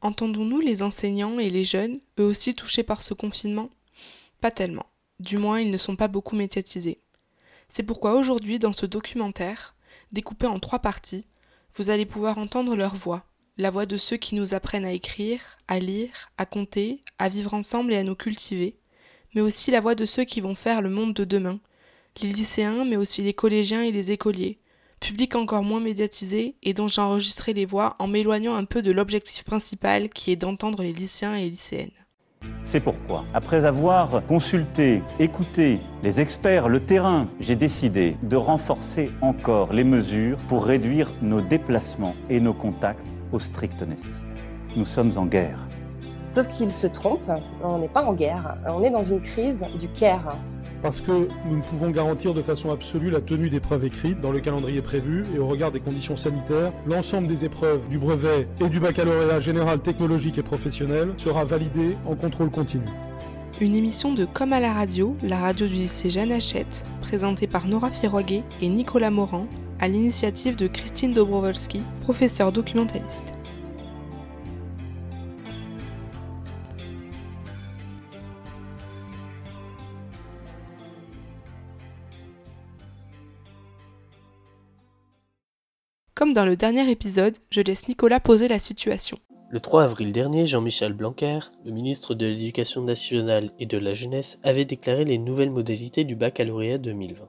Entendons-nous les enseignants et les jeunes, eux aussi touchés par ce confinement? Pas tellement. Du moins, ils ne sont pas beaucoup médiatisés. C'est pourquoi aujourd'hui, dans ce documentaire, découpé en trois parties, vous allez pouvoir entendre leur voix, la voix de ceux qui nous apprennent à écrire, à lire, à compter, à vivre ensemble et à nous cultiver, mais aussi la voix de ceux qui vont faire le monde de demain, les lycéens, mais aussi les collégiens et les écoliers, public encore moins médiatisé et dont j'ai enregistré les voix en m'éloignant un peu de l'objectif principal qui est d'entendre les lycéens et lycéennes. C'est pourquoi, après avoir consulté, écouté les experts, le terrain, j'ai décidé de renforcer encore les mesures pour réduire nos déplacements et nos contacts au strict nécessaire. Nous sommes en guerre. Sauf qu'il se trompe, on n'est pas en guerre, on est dans une crise du care. Parce que nous ne pouvons garantir de façon absolue la tenue d'épreuves écrites dans le calendrier prévu et au regard des conditions sanitaires, l'ensemble des épreuves du brevet et du baccalauréat général technologique et professionnel sera validé en contrôle continu. Une émission de Comme à la radio, la radio du lycée Jeanne Hachette, présentée par Nora Firoguet et Nicolas Morand, à l'initiative de Christine Dobrowolski, professeure documentaliste. Comme dans le dernier épisode, je laisse Nicolas poser la situation. Le 3 avril dernier, Jean-Michel Blanquer, le ministre de l'Éducation nationale et de la jeunesse, avait déclaré les nouvelles modalités du baccalauréat 2020.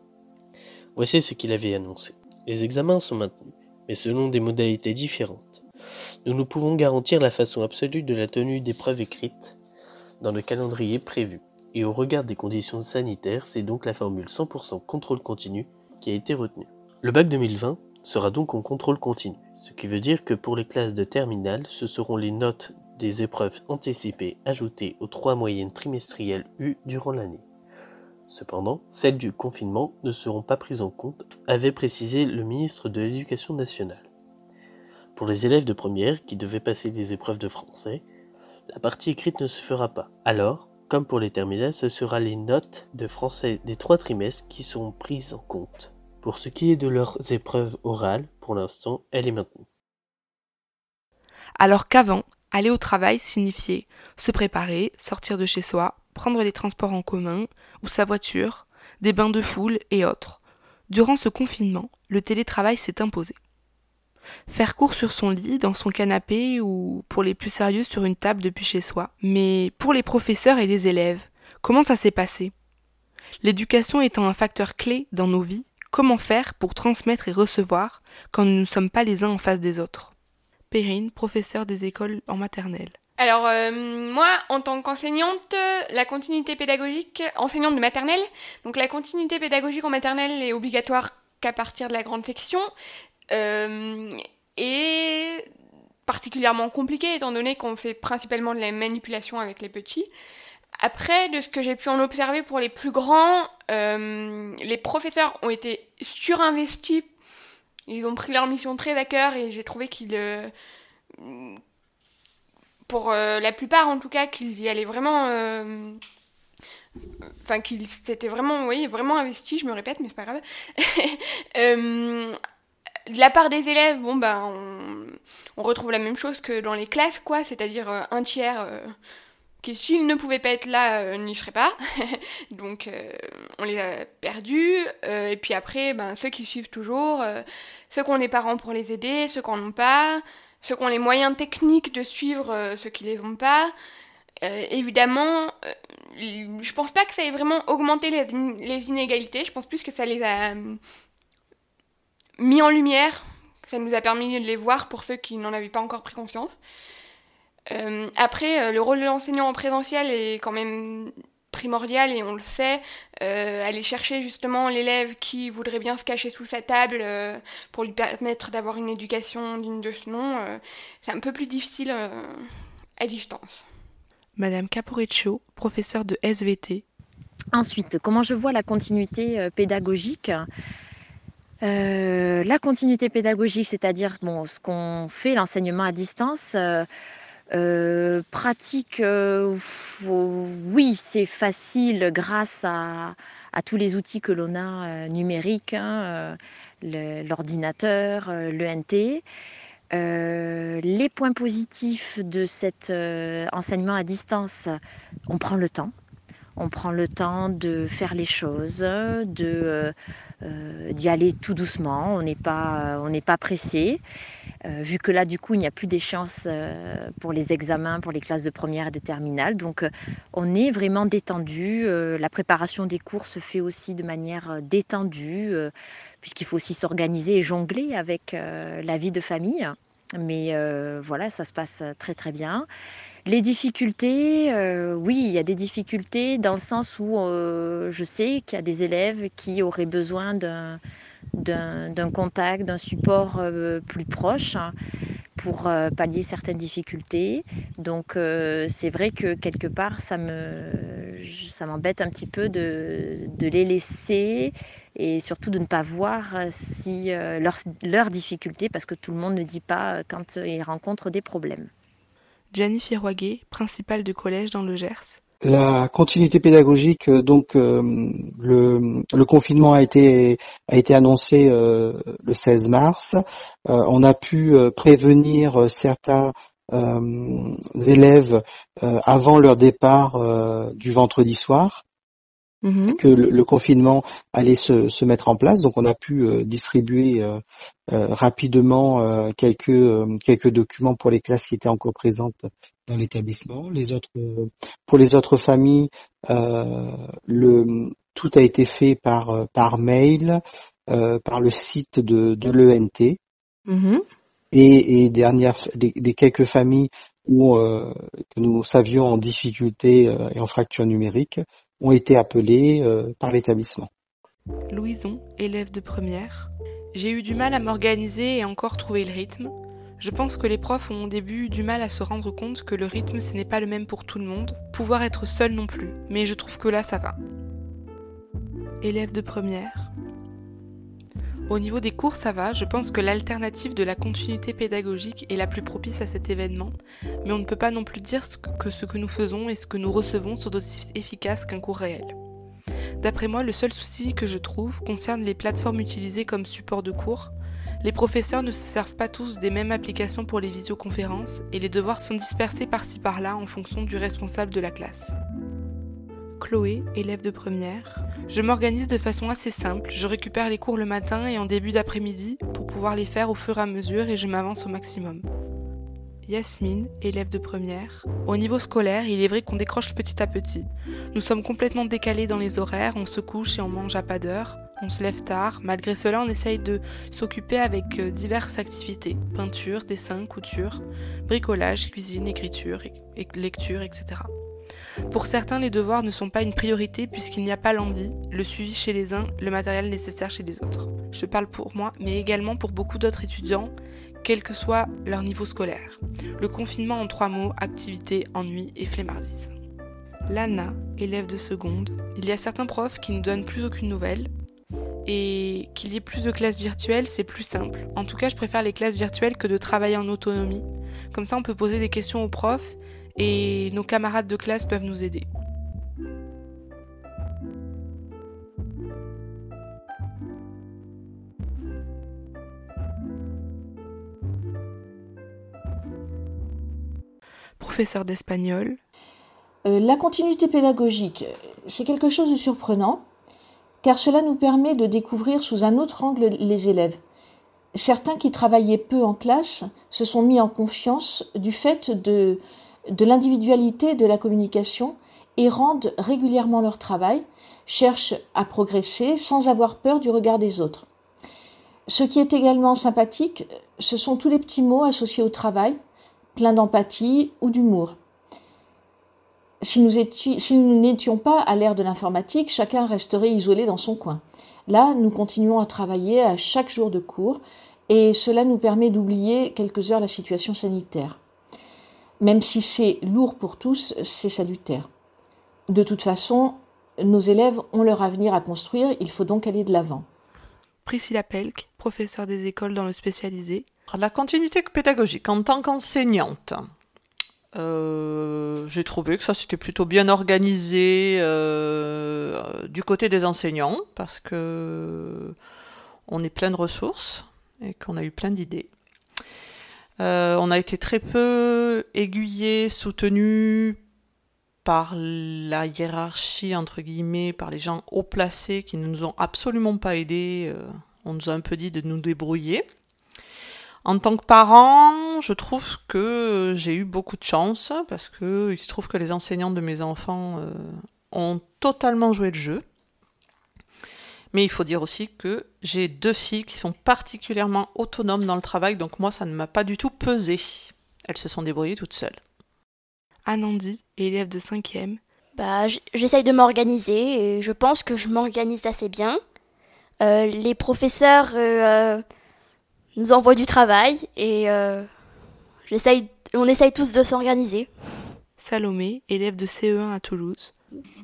Voici ce qu'il avait annoncé. Les examens sont maintenus, mais selon des modalités différentes. Nous ne pouvons garantir la façon absolue de la tenue d'épreuves écrites dans le calendrier prévu. Et au regard des conditions sanitaires, c'est donc la formule 100% contrôle continu qui a été retenue. Le bac 2020 sera donc en contrôle continu, ce qui veut dire que pour les classes de terminale, ce seront les notes des épreuves anticipées ajoutées aux trois moyennes trimestrielles eues durant l'année. Cependant, celles du confinement ne seront pas prises en compte, avait précisé le ministre de l'Éducation nationale. Pour les élèves de première qui devaient passer des épreuves de français, la partie écrite ne se fera pas. Alors, comme pour les terminales, ce sera les notes de français des trois trimestres qui seront prises en compte. Pour ce qui est de leurs épreuves orales, pour l'instant, elle est maintenue. Alors qu'avant, aller au travail signifiait se préparer, sortir de chez soi, prendre les transports en commun ou sa voiture, des bains de foule et autres. Durant ce confinement, le télétravail s'est imposé. Faire cours sur son lit, dans son canapé ou, pour les plus sérieux, sur une table depuis chez soi. Mais pour les professeurs et les élèves, comment ça s'est passé? L'éducation étant un facteur clé dans nos vies, Comment faire pour transmettre et recevoir quand nous ne sommes pas les uns en face des autres Perrine, professeure des écoles en maternelle. Alors euh, moi, en tant qu'enseignante, la continuité pédagogique, enseignante de maternelle, donc la continuité pédagogique en maternelle est obligatoire qu'à partir de la grande section, euh, et particulièrement compliquée étant donné qu'on fait principalement de la manipulation avec les petits. Après, de ce que j'ai pu en observer pour les plus grands, euh, les professeurs ont été surinvestis. Ils ont pris leur mission très à cœur et j'ai trouvé qu'ils, euh, pour euh, la plupart en tout cas, qu'ils y allaient vraiment. Enfin, qu'ils s'étaient vraiment, oui, vraiment investis, je me répète, mais c'est pas grave. de la part des élèves, bon, on, on, retrouve la même chose que dans les classes, quoi, c'est-à-dire un tiers qui s'ils ne pouvaient pas être là, euh, n'y seraient pas. Donc euh, on les a perdus. Euh, et puis après, ben, ceux qui suivent toujours, ceux qui ont des parents pour les aider, ceux qui n'en ont pas, ceux qui ont les moyens techniques de suivre ceux qui les ont pas. évidemment, je pense pas que ça ait vraiment augmenté les, les, inégalités, je pense plus que ça les a mis en lumière, ça nous a permis de les voir pour ceux qui n'en avaient pas encore pris conscience. Euh, après, euh, le rôle de l'enseignant en présentiel est quand même primordial et on le sait, euh, aller chercher justement l'élève qui voudrait bien se cacher sous sa table pour lui permettre d'avoir une éducation digne de ce nom, c'est un peu plus difficile à distance. Madame Caporiccio, professeure de SVT. Ensuite, comment je vois la continuité pédagogique? La continuité pédagogique, c'est-à-dire bon, ce qu'on fait, l'enseignement à distance euh, pratique, euh, oui, c'est facile grâce à, tous les outils que l'on a euh, numériques, hein, l'ordinateur, le NT. les points positifs de cet enseignement à distance, on prend le temps on prend le temps de faire les choses, de euh, euh, d'y aller tout doucement. On n'est pas on n'est pas pressé. Euh, vu que là, du coup, il n'y a plus d'échéance pour les examens, pour les classes de première et de terminale. Donc, on est vraiment détendu. la préparation des cours se fait aussi de manière détendue, puisqu'il faut aussi s'organiser et jongler avec la vie de famille. Mais voilà, ça se passe très très bien. Les difficultés, euh, oui, il y a des difficultés dans le sens où euh, je sais qu'il y a des élèves qui auraient besoin d'un, contact, d'un support euh, plus proche hein, pour pallier certaines difficultés. Donc c'est vrai que quelque part, ça, me, ça m'embête un petit peu de, les laisser et surtout de ne pas voir si leurs, difficultés, parce que tout le monde ne dit pas quand ils rencontrent des problèmes. Gianni Firoiguet, principale du collège dans le Gers. La continuité pédagogique, euh, donc euh, le, confinement a été a été annoncé euh, le 16 mars. on a pu prévenir certains élèves avant leur départ du vendredi soir. Mhm. que le, confinement allait se, se, mettre en place. Donc on a pu euh, distribuer euh, euh, rapidement quelques quelques documents pour les classes qui étaient encore présentes dans l'établissement. Les autres pour les autres familles, le tout a été fait par par mail, par le site de, de l'ENT. Mhm. Et, et dernière, des, des, quelques familles où que nous savions en difficulté et en fracture numérique, ont été appelés euh, par l'établissement. Louison, élève de première. J'ai eu du mal à m'organiser et encore trouver le rythme. Je pense que les profs ont au début eu du mal à se rendre compte que le rythme ce n'est pas le même pour tout le monde, pouvoir être seul non plus, mais je trouve que là ça va. Élève de première. Au niveau des cours, ça va, je pense que l'alternative de la continuité pédagogique est la plus propice à cet événement, mais on ne peut pas non plus dire que ce que nous faisons et ce que nous recevons sont aussi efficaces qu'un cours réel. D'après moi, le seul souci que je trouve concerne les plateformes utilisées comme support de cours. Les professeurs ne se servent pas tous des mêmes applications pour les visioconférences et les devoirs sont dispersés par-ci par-là en fonction du responsable de la classe. Chloé, élève de première. Je m'organise de façon assez simple, je récupère les cours le matin et en début d'après-midi pour pouvoir les faire au fur et à mesure et je m'avance au maximum. Yasmine, élève de première. Au niveau scolaire, il est vrai qu'on décroche petit à petit. Nous sommes complètement décalés dans les horaires, on se couche et on mange à pas d'heure, on se lève tard. Malgré cela, on essaye de s'occuper avec euh, diverses activités peinture, dessin, couture, bricolage, cuisine, écriture, lecture, etc. Pour certains, les devoirs ne sont pas une priorité puisqu'il n'y a pas l'envie, le suivi chez les uns, le matériel nécessaire chez les autres. Je parle pour moi, mais également pour beaucoup d'autres étudiants, quel que soit leur niveau scolaire. Le confinement en trois mots, activité, ennui et flemmardise. Lana, élève de seconde, il y a certains profs qui ne donnent plus aucune nouvelle, et qu'il y ait plus de classes virtuelles, c'est plus simple. En tout cas, je préfère les classes virtuelles que de travailler en autonomie. Comme ça, on peut poser des questions aux profs et nos camarades de classe peuvent nous aider. Professeur d'espagnol. Euh, la continuité pédagogique, c'est quelque chose de surprenant, car cela nous permet de découvrir sous un autre angle les élèves. Certains qui travaillaient peu en classe se sont mis en confiance du fait de, de l'individualité de la communication et rendent régulièrement leur travail, cherchent à progresser sans avoir peur du regard des autres. Ce qui est également sympathique, ce sont tous les petits mots associés au travail, pleins d'empathie ou d'humour. Si nous n'étions pas à l'ère de l'informatique, chacun resterait isolé dans son coin. Là, nous continuons à travailler à chaque jour de cours et cela nous permet d'oublier quelques heures la situation sanitaire. Même si c'est lourd pour tous, c'est salutaire. De toute façon, nos élèves ont leur avenir à construire, il faut donc aller de l'avant. Priscilla Pelk, professeure des écoles dans le spécialisé. La continuité pédagogique en tant qu'enseignante. Euh, j'ai trouvé que ça c'était plutôt bien organisé euh, du côté des enseignants parce que on est plein de ressources et qu'on a eu plein d'idées. On a été très peu aiguillés, soutenus par la hiérarchie, entre guillemets, par les gens haut placés qui ne nous ont absolument pas aidés. on nous a un peu dit de nous débrouiller. En tant que parent, je trouve que j'ai eu beaucoup de chance parce que il se trouve que les enseignants de mes enfants euh, ont totalement joué le jeu. Mais il faut dire aussi que j'ai deux filles qui sont particulièrement autonomes dans le travail, donc moi ça ne m'a pas du tout pesé. Elles se sont débrouillées toutes seules. Anandi, élève de 5e. Bah, j'essaye de m'organiser et je pense que je m'organise assez bien. Euh, les professeurs euh, nous envoie du travail et euh, j'essaye, on essaye tous de s'organiser. Salomé, élève de CE1 à Toulouse.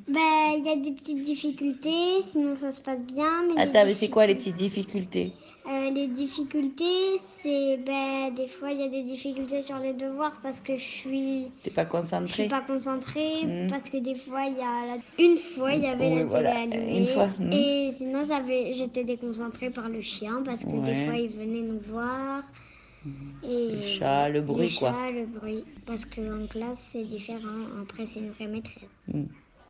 Ben, il y a des petites difficultés, sinon ça se passe bien. Mais Attends, mais c'est quoi les petites difficultés euh, Les difficultés, c'est ben, des fois il y a des difficultés sur les devoirs parce que je suis. T'es pas concentré. Je suis pas concentrée hmm. parce que des fois il y a une fois il y avait la télé allumée une fois. Hmm. Et sinon j'étais déconcentrée par le chien parce que des fois il venait nous voir. Et le chat, le bruit, le quoi. Chat, le bruit. Parce qu'en classe, c'est différent. Après, c'est une vraie maîtresse. Hmm.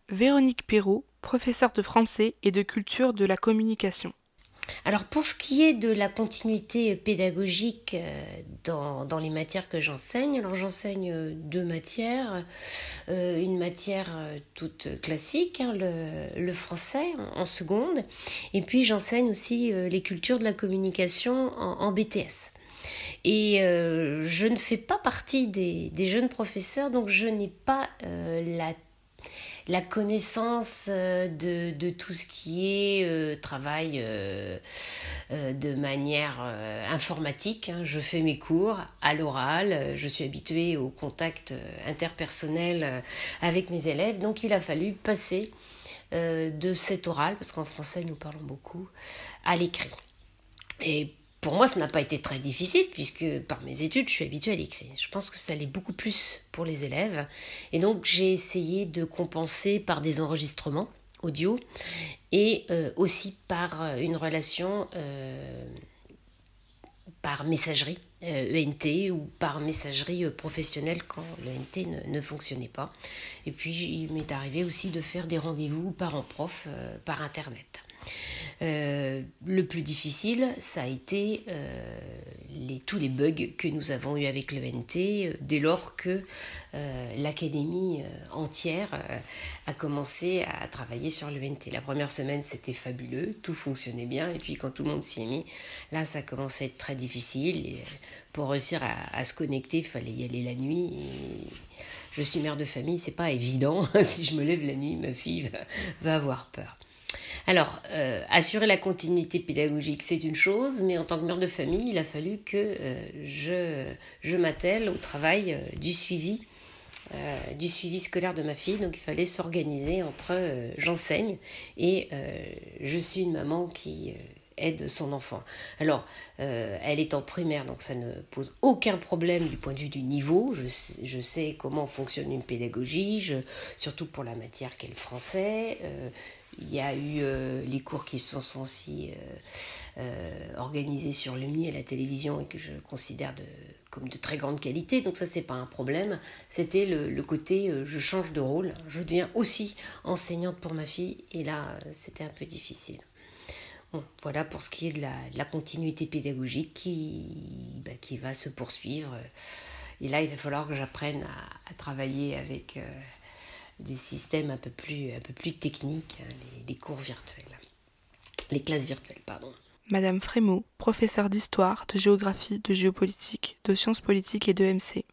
Véronique Perrault, professeure de français et de culture de la communication. Alors pour ce qui est de la continuité pédagogique euh, dans, dans les matières que j'enseigne, alors j'enseigne euh, deux matières, euh, une matière toute classique, hein, le, le, français en, seconde, et puis j'enseigne aussi les cultures de la communication en, en BTS. Et je ne fais pas partie des, jeunes professeurs, donc je n'ai pas la la connaissance euh, de, tout ce qui est euh, travail euh, de manière informatique. Hein. Je fais mes cours à l'oral, je suis habituée au contact interpersonnel avec mes élèves, donc il a fallu passer de cet oral, parce qu'en français nous parlons beaucoup, à l'écrit. Et pour moi, ça n'a pas été très difficile puisque par mes études, je suis habituée à l'écrit. Je pense que ça l'est beaucoup plus pour les élèves. Et donc, j'ai essayé de compenser par des enregistrements audio et euh, aussi par euh, une relation euh, par messagerie ENT e ou par messagerie professionnelle quand l'ENT ne, ne, fonctionnait pas. Et puis, il m'est arrivé aussi de faire des rendez-vous parents-prof par Internet. Euh, le plus difficile, ça a été euh, tous les bugs que nous avons eu avec l'ENT euh, dès lors que l'académie entière a commencé à travailler sur l'ENT. La première semaine, c'était fabuleux, tout fonctionnait bien, et puis quand tout le monde s'y est mis, là, ça commençait à être très difficile. Pour réussir à, se connecter, il fallait y aller la nuit. je suis mère de famille, c'est pas évident. si je me lève la nuit, ma fille va avoir peur. Alors, euh, assurer la continuité pédagogique, c'est une chose, mais en tant que mère de famille, il a fallu que euh, je, je m'attelle au travail euh, du suivi. du suivi scolaire de ma fille, donc il fallait s'organiser entre j'enseigne et je suis une maman qui aide son enfant. Alors, elle est en primaire, donc ça ne pose aucun problème du point de vue du niveau. Je, sais comment fonctionne une pédagogie, surtout pour la matière qu'est le français. Il y a eu euh, les cours qui se sont aussi euh, euh, organisés sur l'UMNI et la télévision et que je considère de, comme de très grande qualité, donc ça c'est pas un problème. C'était le, côté je change de rôle, je deviens aussi enseignante pour ma fille et là c'était un peu difficile. Bon, voilà pour ce qui est de la, continuité pédagogique qui, bah, qui va se poursuivre. Et là il va falloir que j'apprenne à, travailler avec des systèmes un peu plus, un peu plus techniques, hein, les, cours virtuels, les classes virtuelles, pardon. Madame Frémaux, professeure d'histoire, de géographie, de géopolitique, de sciences politiques et de MC.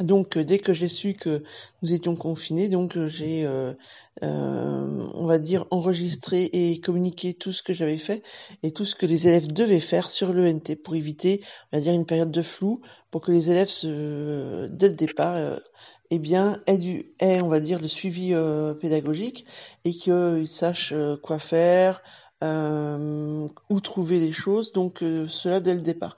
Donc euh, dès que j'ai su que nous étions confinés, donc euh, j'ai, euh, on va dire, enregistré et communiqué tout ce que j'avais fait et tout ce que les élèves devaient faire sur l'ENT pour éviter, on va dire, une période de flou, pour que les élèves, se, dès le départ, eh bien, aient, du, on va dire, le suivi pédagogique et qu'ils sachent quoi faire, euh, où trouver les choses, donc euh, cela dès le départ.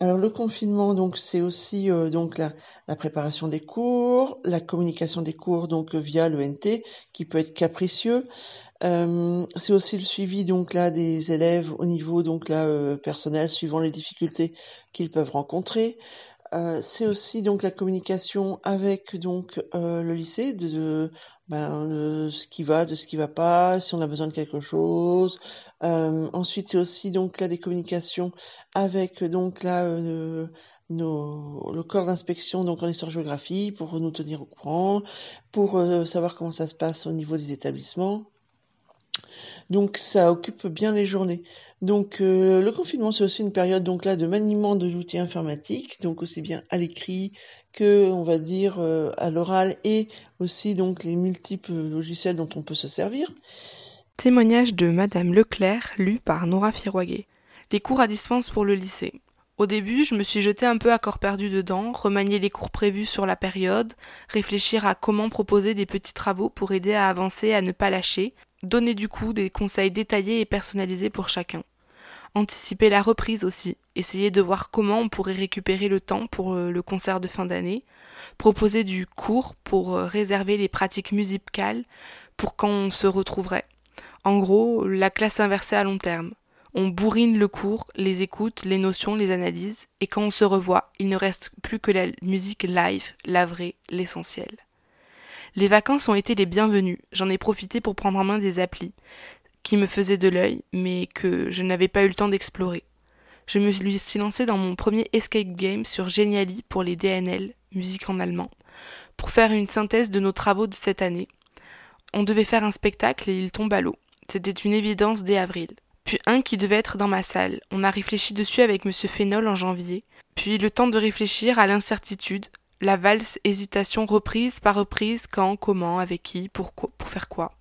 Alors le confinement, donc c'est aussi euh, donc la, la, préparation des cours, la communication des cours donc via l'ENT qui peut être capricieux. c'est aussi le suivi donc là des élèves au niveau donc là personnel suivant les difficultés qu'ils peuvent rencontrer. C'est aussi donc la communication avec donc le lycée de, ben, ce qui va, de ce qui va pas, si on a besoin de quelque chose. ensuite, c'est aussi donc là des communications avec donc là nos, le corps d'inspection donc en histoire-géographie pour nous tenir au courant, pour euh, savoir comment ça se passe au niveau des établissements. Donc ça occupe bien les journées. Donc euh, le confinement c'est aussi une période donc là de maniement de l'outil informatique, donc aussi bien à l'écrit que on va dire euh, à l'oral et aussi donc les multiples logiciels dont on peut se servir. Témoignage de Madame Leclerc lu par Nora Firouaguet. Les cours à distance pour le lycée. Au début, je me suis jetée un peu à corps perdu dedans, remanier les cours prévus sur la période, réfléchir à comment proposer des petits travaux pour aider à avancer à ne pas lâcher, donner du coup des conseils détaillés et personnalisés pour chacun. Anticiper la reprise aussi, essayer de voir comment on pourrait récupérer le temps pour euh, le concert de fin d'année, proposer du cours pour euh, réserver les pratiques musicales pour quand on se retrouverait. En gros, la classe inversée à long terme. On bourrine le cours, les écoutes, les notions, les analyses, et quand on se revoit, il ne reste plus que la musique live, la vraie, l'essentiel. Les vacances ont été les bienvenues, j'en ai profité pour prendre en main des applis, qui me faisaient de l'œil, mais que je n'avais pas eu le temps d'explorer. Je me suis lancée dans mon premier escape game sur Geniali pour les DNL, musique en allemand, pour faire une synthèse de nos travaux de cette année. On devait faire un spectacle et il tombe à l'eau. C'était une évidence dès avril puis un qui devait être dans ma salle. On a réfléchi dessus avec M. Fénol en janvier, puis le temps de réfléchir à l'incertitude, la valse hésitation reprise par reprise, quand, comment, avec qui, pourquoi, pour faire quoi.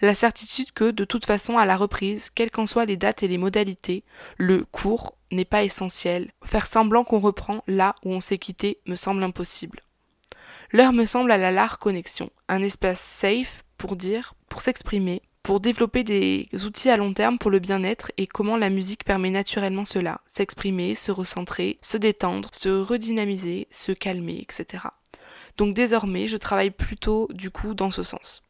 La certitude que, de toute façon, à la reprise, quelles qu'en soient les dates et les modalités, le cours n'est pas essentiel. Faire semblant qu'on reprend là où on s'est quitté me semble impossible. L'heure me semble à la large connexion, un espace safe pour dire, pour s'exprimer, pour développer des outils à long terme pour le bien-être et comment la musique permet naturellement cela, s'exprimer, se recentrer, se détendre, se redynamiser, se calmer, etc. Donc désormais, je travaille plutôt du coup dans ce sens.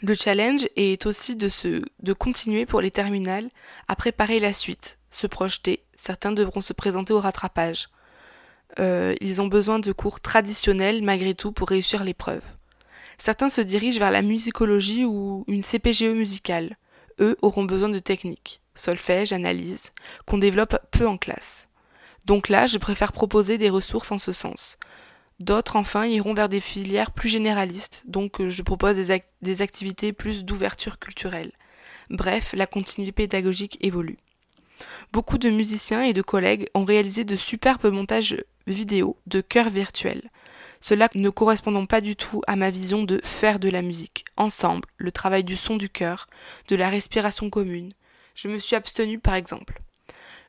Le challenge est aussi de, se, de continuer pour les terminales à préparer la suite, se projeter. Certains devront se présenter au rattrapage. Euh, ils ont besoin de cours traditionnels malgré tout pour réussir l'épreuve. Certains se dirigent vers la musicologie ou une CPGE musicale. Eux auront besoin de techniques, solfège, analyse, qu'on développe peu en classe. Donc là, je préfère proposer des ressources en ce sens. D'autres, enfin, iront vers des filières plus généralistes, donc euh, je propose des, activités plus d'ouverture culturelle. Bref, la continuité pédagogique évolue. Beaucoup de musiciens et de collègues ont réalisé de superbes montages vidéo de chœurs virtuels cela ne correspondant pas du tout à ma vision de faire de la musique, ensemble, le travail du son du cœur, de la respiration commune. Je me suis abstenue par exemple.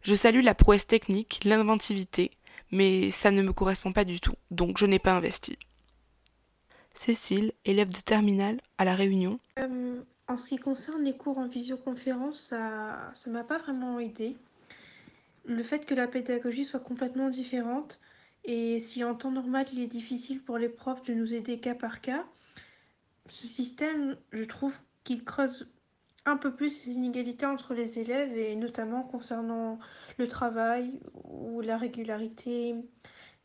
Je salue la prouesse technique, l'inventivité, mais ça ne me correspond pas du tout, donc je n'ai pas investi. Cécile, élève de terminale à La Réunion. Euh, en ce qui concerne les cours en visioconférence, ça ne m'a pas vraiment aidé. Le fait que la pédagogie soit complètement différente, et si en temps normal il est difficile pour les profs de nous aider cas par cas, ce système, je trouve qu'il creuse un peu plus les inégalités entre les élèves et notamment concernant le travail ou la régularité,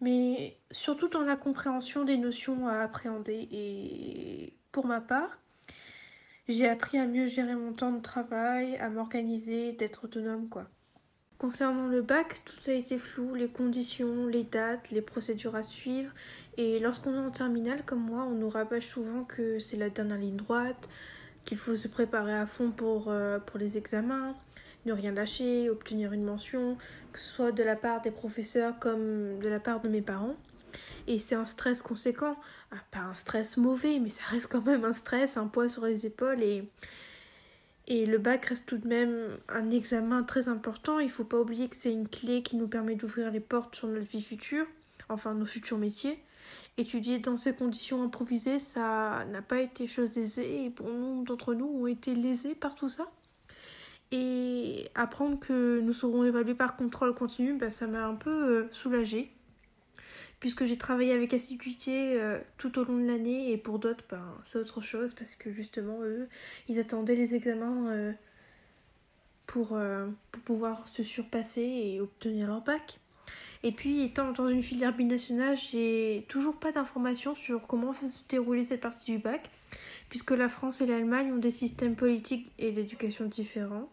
mais surtout dans la compréhension des notions à appréhender. Et pour ma part, j'ai appris à mieux gérer mon temps de travail, à m'organiser, d'être autonome quoi. Concernant le bac, tout a été flou, les conditions, les dates, les procédures à suivre. Et lorsqu'on est en terminale, comme moi, on nous rabâche souvent que c'est la dernière ligne droite, qu'il faut se préparer à fond pour, euh, pour les examens, ne rien lâcher, obtenir une mention, que ce soit de la part des professeurs comme de la part de mes parents. Et c'est un stress conséquent. Ah, pas un stress mauvais, mais ça reste quand même un stress, un poids sur les épaules. Et et le bac reste tout de même un examen très important. Il ne faut pas oublier que c'est une clé qui nous permet d'ouvrir les portes sur notre vie future, enfin nos futurs métiers. Étudier dans ces conditions improvisées, ça n'a pas été chose aisée et pour nombre d'entre nous ont été lésés par tout ça. Et apprendre que nous serons évalués par contrôle continu, bah, ça m'a un peu euh, soulagée puisque j'ai travaillé avec assiduité euh, tout au long de l'année et pour d'autres ben, c'est autre chose parce que justement eux ils attendaient les examens euh, pour, euh, pour pouvoir se surpasser et obtenir leur bac. Et puis, étant dans une filière binationale, j'ai toujours pas d'informations sur comment va se dérouler cette partie du bac, puisque la France et l'Allemagne ont des systèmes politiques et d'éducation différents.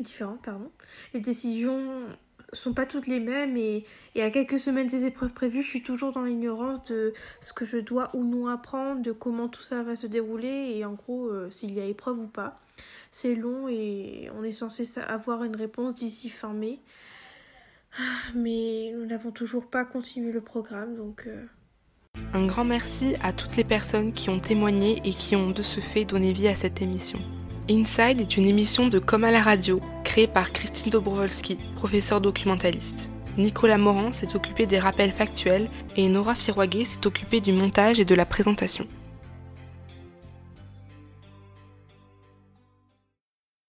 Différents, pardon. Les décisions sont pas toutes les mêmes et, à quelques semaines des épreuves prévues, je suis toujours dans l'ignorance de ce que je dois ou non apprendre, de comment tout ça va se dérouler et en gros euh, s'il y a épreuve ou pas. C'est long et on est censé avoir une réponse d'ici fin mai. Mais nous n'avons toujours pas continué le programme donc... Euh. Un grand merci à toutes les personnes qui ont témoigné et qui ont de ce fait donné vie à cette émission. Inside est une émission de Comme à la radio, créée par Christine Dobrowolski, professeure documentaliste. Nicolas Morand s'est occupé des rappels factuels et Nora Firwagé s'est occupée du montage et de la présentation.